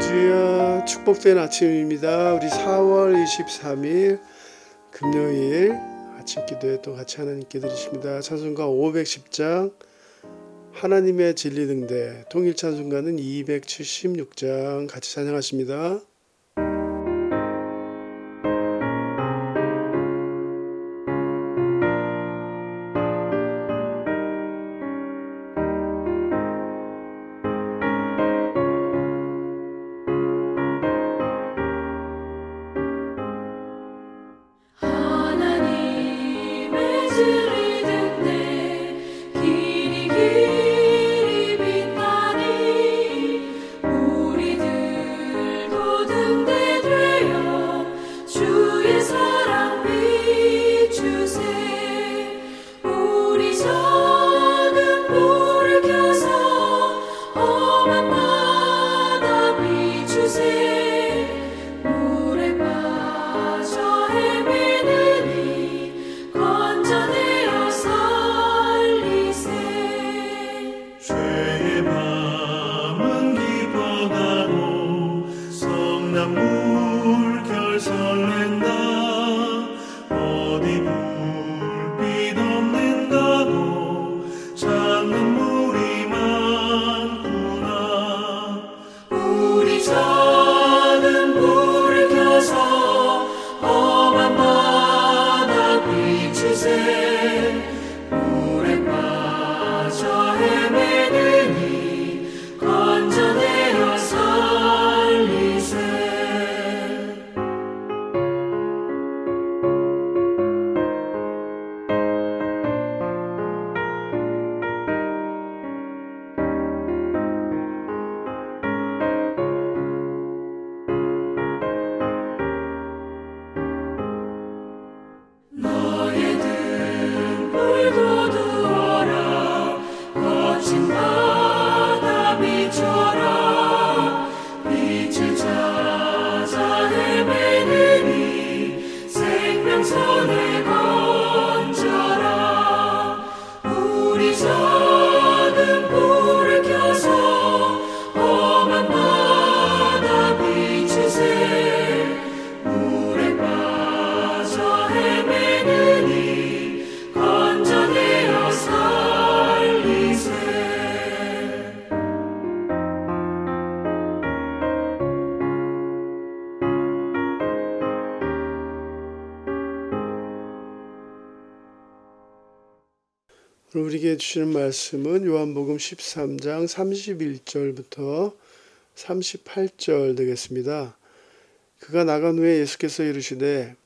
주여 축복된 아침입니다. 우리 4월 23일 금요일 아침 기도에 또 같이 하나님께 드리십니다. 찬송가 510장 하나님의 진리 등대 통일 찬송가는 276장 같이 찬양하십니다. 우리에게 주시는 말씀은 요한복음 13장 31절부터 38절 되겠습니다. 그가 나간 후에 예수께서 이르시되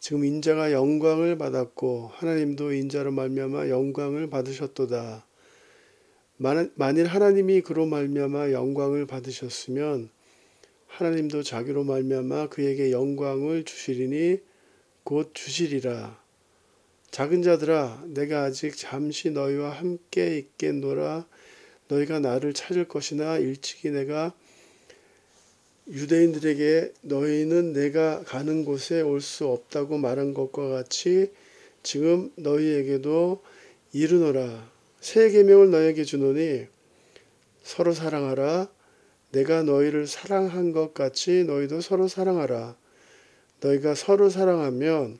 지금 인자가 영광을 받았고 하나님도 인자로 말미암아 영광을 받으셨도다. 만- 만일 하나님이 그로 말미암아 영광을 받으셨으면 하나님도 자기로 말미암아 그에게 영광을 주시리니 곧 주시리라. 작은 자들아 내가 아직 잠시 너희와 함께 있겠노라 너희가 나를 찾을 것이나 일찍이 내가 유대인들에게 너희는 내가 가는 곳에 올 수 없다고 말한 것과 같이 지금 너희에게도 이르노라. 새 계명을 너희에게 주노니 서로 사랑하라. 내가 너희를 사랑한 것 같이 너희도 서로 사랑하라. 너희가 서로 사랑하면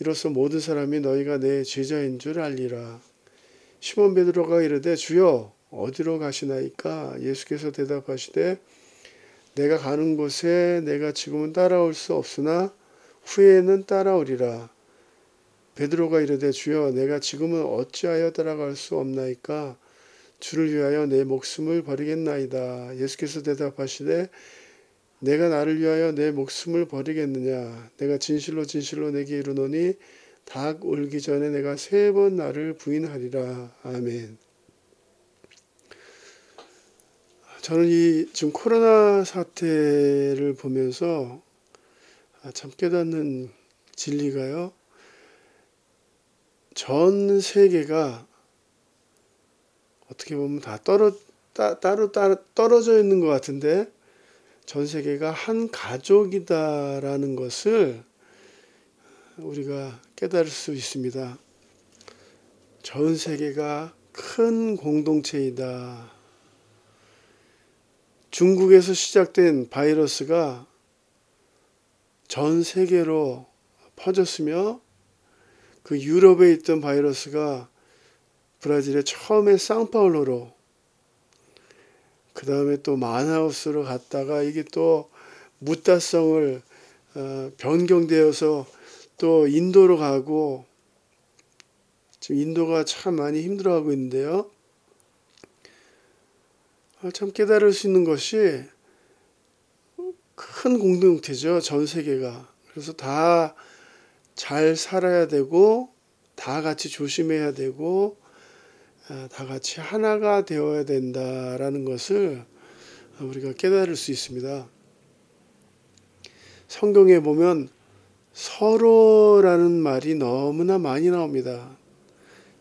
이로써 모든 사람이 너희가 내 제자인 줄 알리라. 시몬 베드로가 이르되 주여 어디로 가시나이까? 예수께서 대답하시되 내가 가는 곳에 내가 지금은 따라올 수 없으나 후에는 따라오리라. 베드로가 이르되 주여 내가 지금은 어찌하여 따라갈 수 없나이까? 주를 위하여 내 목숨을 버리겠나이다. 예수께서 대답하시되 내가 나를 위하여 내 목숨을 버리겠느냐? 내가 진실로 진실로 내게 이르노니 닭 울기 전에 내가 세 번 나를 부인하리라. 아멘. 저는 이 지금 코로나 사태를 보면서 아, 참 깨닫는 진리가요. 전 세계가 어떻게 보면 다 떨어 따, 따로 따로 떨어져 있는 것 같은데 전 세계가 한 가족이다라는 것을 우리가 깨달을 수 있습니다. 전 세계가 큰 공동체이다. 중국에서 시작된 바이러스가 전 세계로 퍼졌으며 그 유럽에 있던 바이러스가 브라질의 처음에 상파울로로 그 다음에 또 마나우스로 갔다가 이게 또 무따성을 어, 변경되어서 또 인도로 가고 지금 인도가 참 많이 힘들어하고 있는데요. 아, 참 깨달을 수 있는 것이 큰 공동체죠. 전 세계가. 그래서 다 잘 살아야 되고 다 같이 조심해야 되고 아, 다 같이 하나가 되어야 된다라는 것을 우리가 깨달을 수 있습니다. 성경에 보면 서로라는 말이 너무나 많이 나옵니다.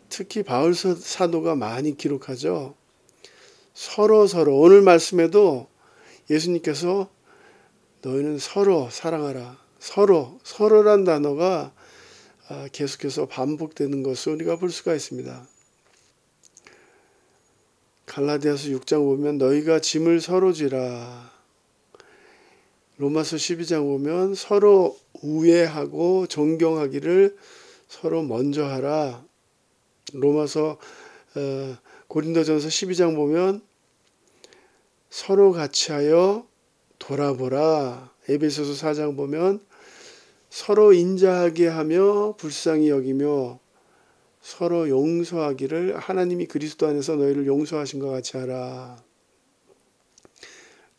특히 바울 사도가 많이 기록하죠. 서로 서로 오늘 말씀에도 예수님께서 너희는 서로 사랑하라. 서로 서로란 단어가 아, 계속해서 반복되는 것을 우리가 볼 수가 있습니다. 갈라디아서 6장 보면 너희가 짐을 서로 지라. 로마서 12장 보면 서로 우애하고 존경하기를 서로 먼저 하라. 로마서 어, 고린도전서 12장 보면 서로 같이 하여 돌아보라. 에베소서 4장 보면 서로 인자하게 하며 불쌍히 여기며 서로 용서하기를 하나님이 그리스도 안에서 너희를 용서하신 것 같이 하라.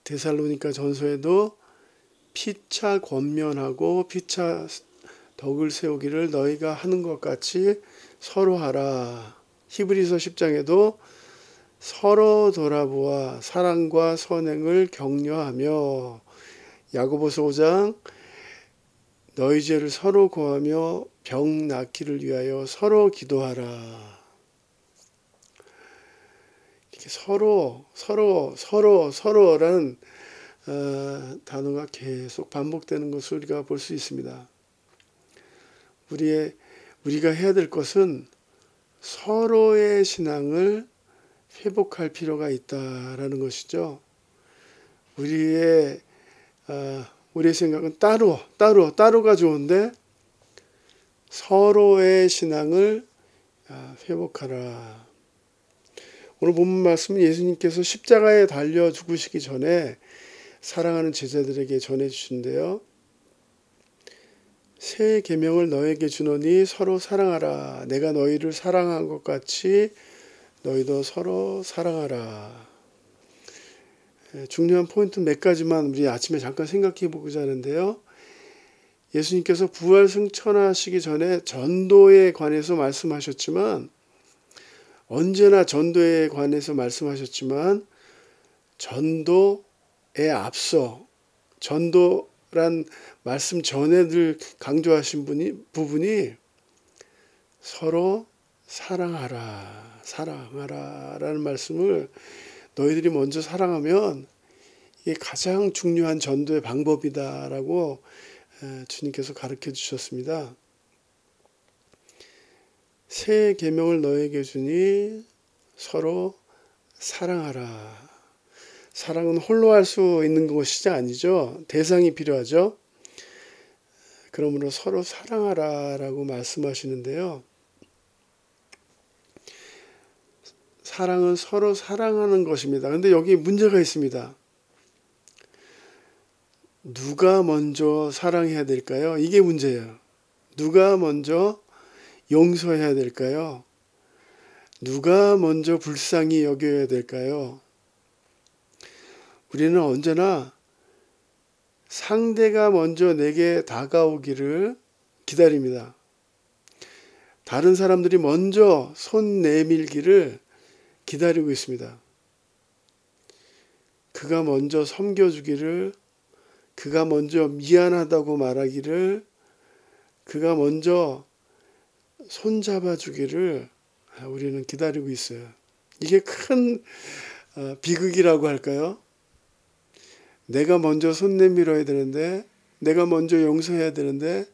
데살로니가 전서에도 피차 권면하고 피차 덕을 세우기를 너희가 하는 것 같이 서로 하라. 히브리서 10장에도 서로 돌아보아 사랑과 선행을 격려하며 야고보서 5장 너희 죄를 서로 고하며 병 낫기를 위하여 서로 기도하라. 이렇게 서로 서로 서로 서로라는 어, 단어가 계속 반복되는 것을 우리가 볼 수 있습니다. 우리의 우리가 해야 될 것은 서로의 신앙을 회복할 필요가 있다라는 것이죠. 우리의 어, 우리의 생각은 따로 따로 따로가 좋은데 서로의 신앙을 아, 회복하라. 오늘 본문 말씀은 예수님께서 십자가에 달려 죽으시기 전에 사랑하는 제자들에게 전해 주신데요. 새 계명을 너에게 주노니 서로 사랑하라. 내가 너희를 사랑한 것 같이 너희도 서로 사랑하라. 예, 중요한 포인트 몇 가지만 우리 아침에 잠깐 생각해 보고자 하는데요. 예수님께서 부활 승천하시기 전에 전도에 관해서 말씀하셨지만 언제나 전도에 관해서 말씀하셨지만 전도에 앞서 전도란 말씀 전에 늘 강조하신 분이 부분이 서로 사랑하라 사랑하라라는 말씀을 너희들이 먼저 사랑하면 이게 가장 중요한 전도의 방법이다라고 주님께서 가르쳐 주셨습니다. 새 계명을 너에게 주니 서로 사랑하라. 사랑은 홀로 할 수 있는 것이 아니죠. 대상이 필요하죠. 그러므로 서로 사랑하라라고 말씀하시는데요. 사랑은 서로 사랑하는 것입니다. 근데 여기 문제가 있습니다. 누가 먼저 사랑해야 될까요? 이게 문제예요. 누가 먼저 용서해야 될까요? 누가 먼저 불쌍히 여겨야 될까요? 우리는 언제나 상대가 먼저 내게 다가오기를 기다립니다. 다른 사람들이 먼저 손 내밀기를 기다리고 있습니다. 그가 먼저 섬겨주기를, 그가 먼저 미안하다고 말하기를, 그가 먼저 손잡아 주기를 우리는 기다리고 있어요. 이게 큰 어, 비극이라고 할까요? 내가 먼저 손 내밀어야 되는데, 내가 먼저 용서해야 되는데,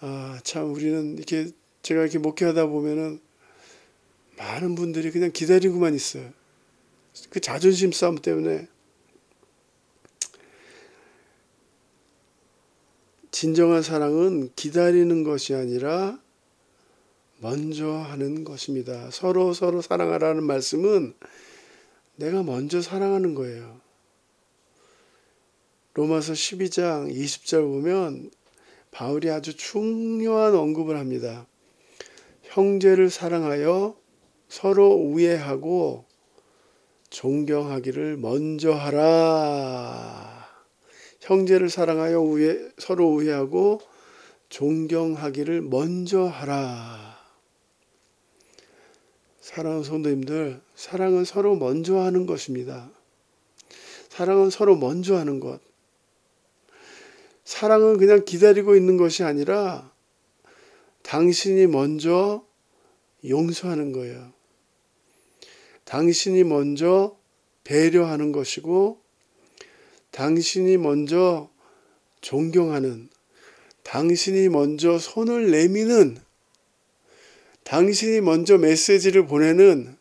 아, 참, 우리는 이렇게, 제가 이렇게 목회하다 보면은 많은 분들이 그냥 기다리고만 있어요. 그 자존심 싸움 때문에 진정한 사랑은 기다리는 것이 아니라 먼저 하는 것입니다. 서로 서로 사랑하라는 말씀은 내가 먼저 사랑하는 거예요. 로마서 12장 20절 보면 바울이 아주 중요한 언급을 합니다. 형제를 사랑하여 서로 우애하고 존경하기를 먼저 하라. 형제를 사랑하여 우애, 서로 우애하고 존경하기를 먼저 하라. 사랑하는 성도님들, 사랑은 서로 먼저 하는 것입니다. 사랑은 서로 먼저 하는 것. 사랑은 그냥 기다리고 있는 것이 아니라 당신이 먼저 용서하는 거예요. 당신이 먼저 배려하는 것이고, 당신이 먼저 존경하는, 당신이 먼저 손을 내미는, 당신이 먼저 메시지를 보내는,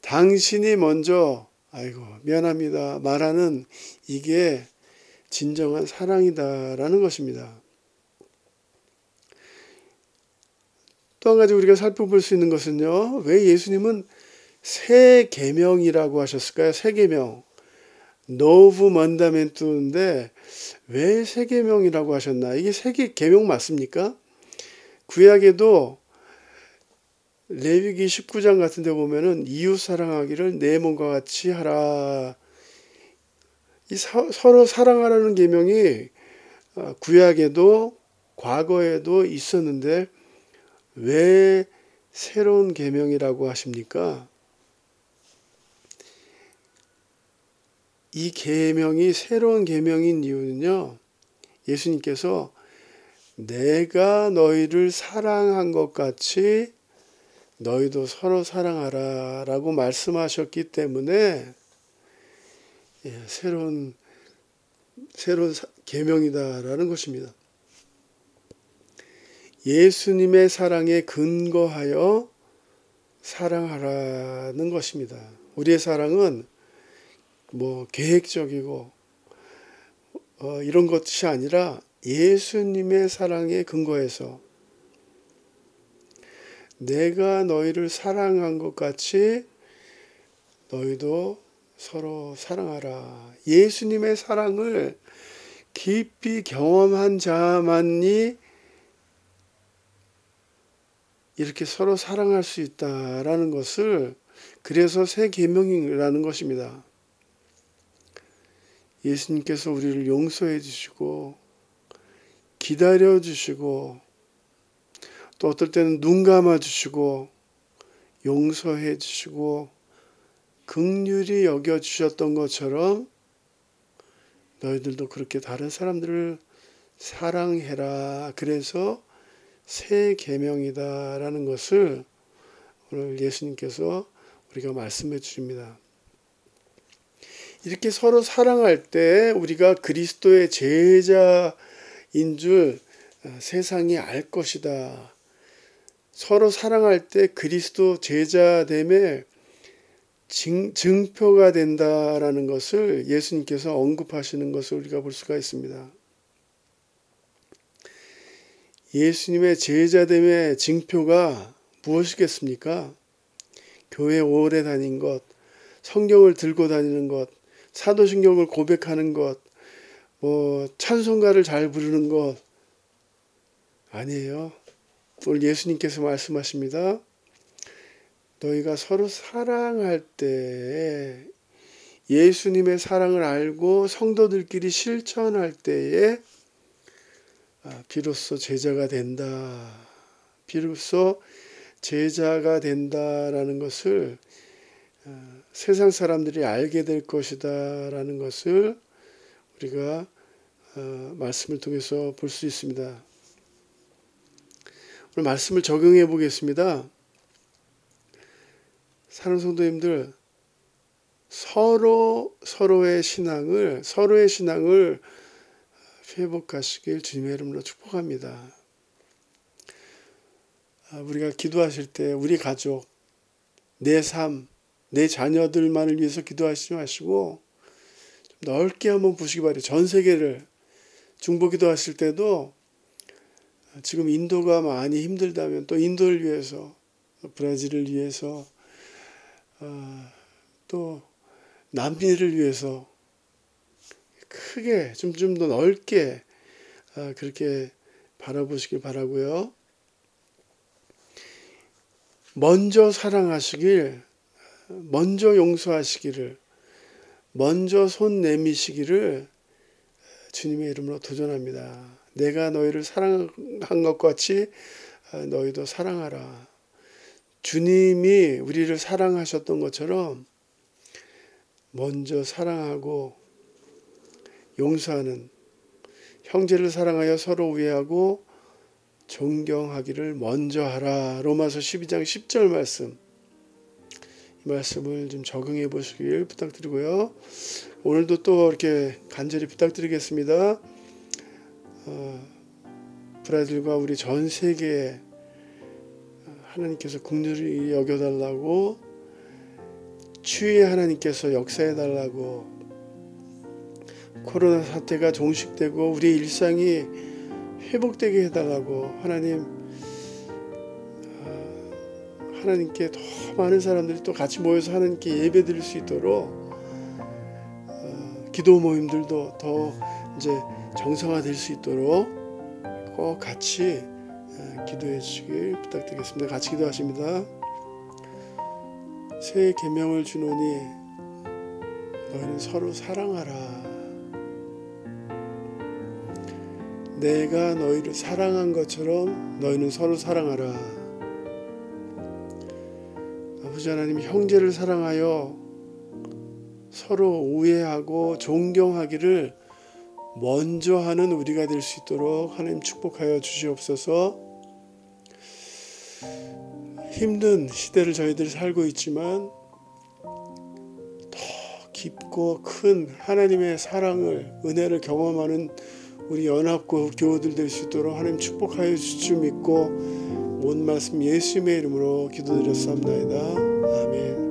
당신이 먼저, 아이고, 미안합니다. 말하는 이게 진정한 사랑이다라는 것입니다. 또 한 가지 우리가 살펴볼 수 있는 것은요. 왜 예수님은 새 계명이라고 하셨을까요? 새 계명. 노브 먼다멘트인데 왜 새 계명이라고 하셨나? 이게 새 계명 맞습니까? 구약에도 레위기 19장 같은 데 보면은 이웃 사랑하기를 내 몸과 같이 하라. 이 서, 서로 사랑하라는 계명이 어, 구약에도 과거에도 있었는데 왜 새로운 계명이라고 하십니까? 이 계명이 새로운 계명인 이유는요. 예수님께서 내가 너희를 사랑한 것 같이 너희도 서로 사랑하라 라고 말씀하셨기 때문에 예, 새로운 새로운 계명이다라는 것입니다. 예수님의 사랑에 근거하여 사랑하라는 것입니다. 우리의 사랑은 뭐 계획적이고 어, 이런 것이 아니라 예수님의 사랑에 근거해서 내가 너희를 사랑한 것 같이 너희도 서로 사랑하라. 예수님의 사랑을 깊이 경험한 자만이 이렇게 서로 사랑할 수 있다라는 것을 그래서 새 계명이라는 것입니다. 예수님께서 우리를 용서해 주시고 기다려 주시고 또 어떨 때는 눈 감아 주시고 용서해 주시고 극률이 여겨 주셨던 것처럼 너희들도 그렇게 다른 사람들을 사랑해라. 그래서 새 계명이다라는 것을 오늘 예수님께서 우리가 말씀해 주십니다. 이렇게 서로 사랑할 때 우리가 그리스도의 제자인 줄 세상이 알 것이다. 서로 사랑할 때 그리스도 제자됨의 증표가 된다라는 것을 예수님께서 언급하시는 것을 우리가 볼 수가 있습니다. 예수님의 제자됨의 징표가 무엇이겠습니까? 교회 오래 다닌 것, 성경을 들고 다니는 것, 사도신경을 고백하는 것, 뭐 찬송가를 잘 부르는 것 아니에요. 오늘 예수님께서 말씀하십니다. 너희가 서로 사랑할 때 예수님의 사랑을 알고 성도들끼리 실천할 때에 아, 비로소 제자가 된다. 비로소 제자가 된다라는 것을 아, 세상 사람들이 알게 될 것이다라는 것을 우리가 아, 말씀을 통해서 볼 수 있습니다. 오늘 말씀을 적용해 보겠습니다. 사는 성도님들 서로 서로의 신앙을 서로의 신앙을 회복하시길 주님의 이름으로 축복합니다. 아, 우리가 기도하실 때 우리 가족, 내 삶, 내 자녀들만을 위해서 기도하시지 마시고 넓게 한번 보시기 바래요. 전 세계를 중보 기도 하실 때도 지금 인도가 많이 힘들다면 또 인도를 위해서 브라질을 위해서 어, 또 남미를 위해서 크게 좀 좀 더 넓게 아, 그렇게 바라보시길 바라고요. 먼저 사랑하시길, 먼저 용서하시기를, 먼저 손 내미시기를 주님의 이름으로 도전합니다. 내가 너희를 사랑한 것 같이 아, 너희도 사랑하라. 주님이 우리를 사랑하셨던 것처럼 먼저 사랑하고 용서하는 형제를 사랑하여 서로 우애하고 존경하기를 먼저 하라. 로마서 12장 10절 말씀. 이 말씀을 좀 적응해 보시길 부탁드리고요. 오늘도 또 이렇게 간절히 부탁드리겠습니다. 어, 브라질과 우리 전 세계에 하나님께서 국률이 여겨달라고 추위에 하나님께서 역사해 달라고 코로나 사태가 종식되고 우리 일상이 회복되게 해달라고 하나님 아, 하나님께 더 많은 사람들이 또 같이 모여서 하나님께 예배 드릴 수 있도록 어, 기도 모임들도 더 이제 정상화될 수 있도록 꼭 같이 어, 기도해 주시길 부탁드리겠습니다. 같이 기도하십니다. 새 계명을 주노니 너희는 서로 사랑하라. 내가 너희를 사랑한 것처럼 너희는 서로 사랑하라. 아버지 하나님 형제를 사랑하여 서로 우애하고 존경하기를 먼저 하는 우리가 될 수 있도록 하나님 축복하여 주시옵소서. 힘든 시대를 저희들이 살고 있지만 더 깊고 큰 하나님의 사랑을 은혜를 경험하는 우리 연합고 교우들 될 수 있도록 하나님 축복하여 주실 줄 믿고 온 말씀 예수님의 이름으로 기도드렸사옵나이다. 아멘.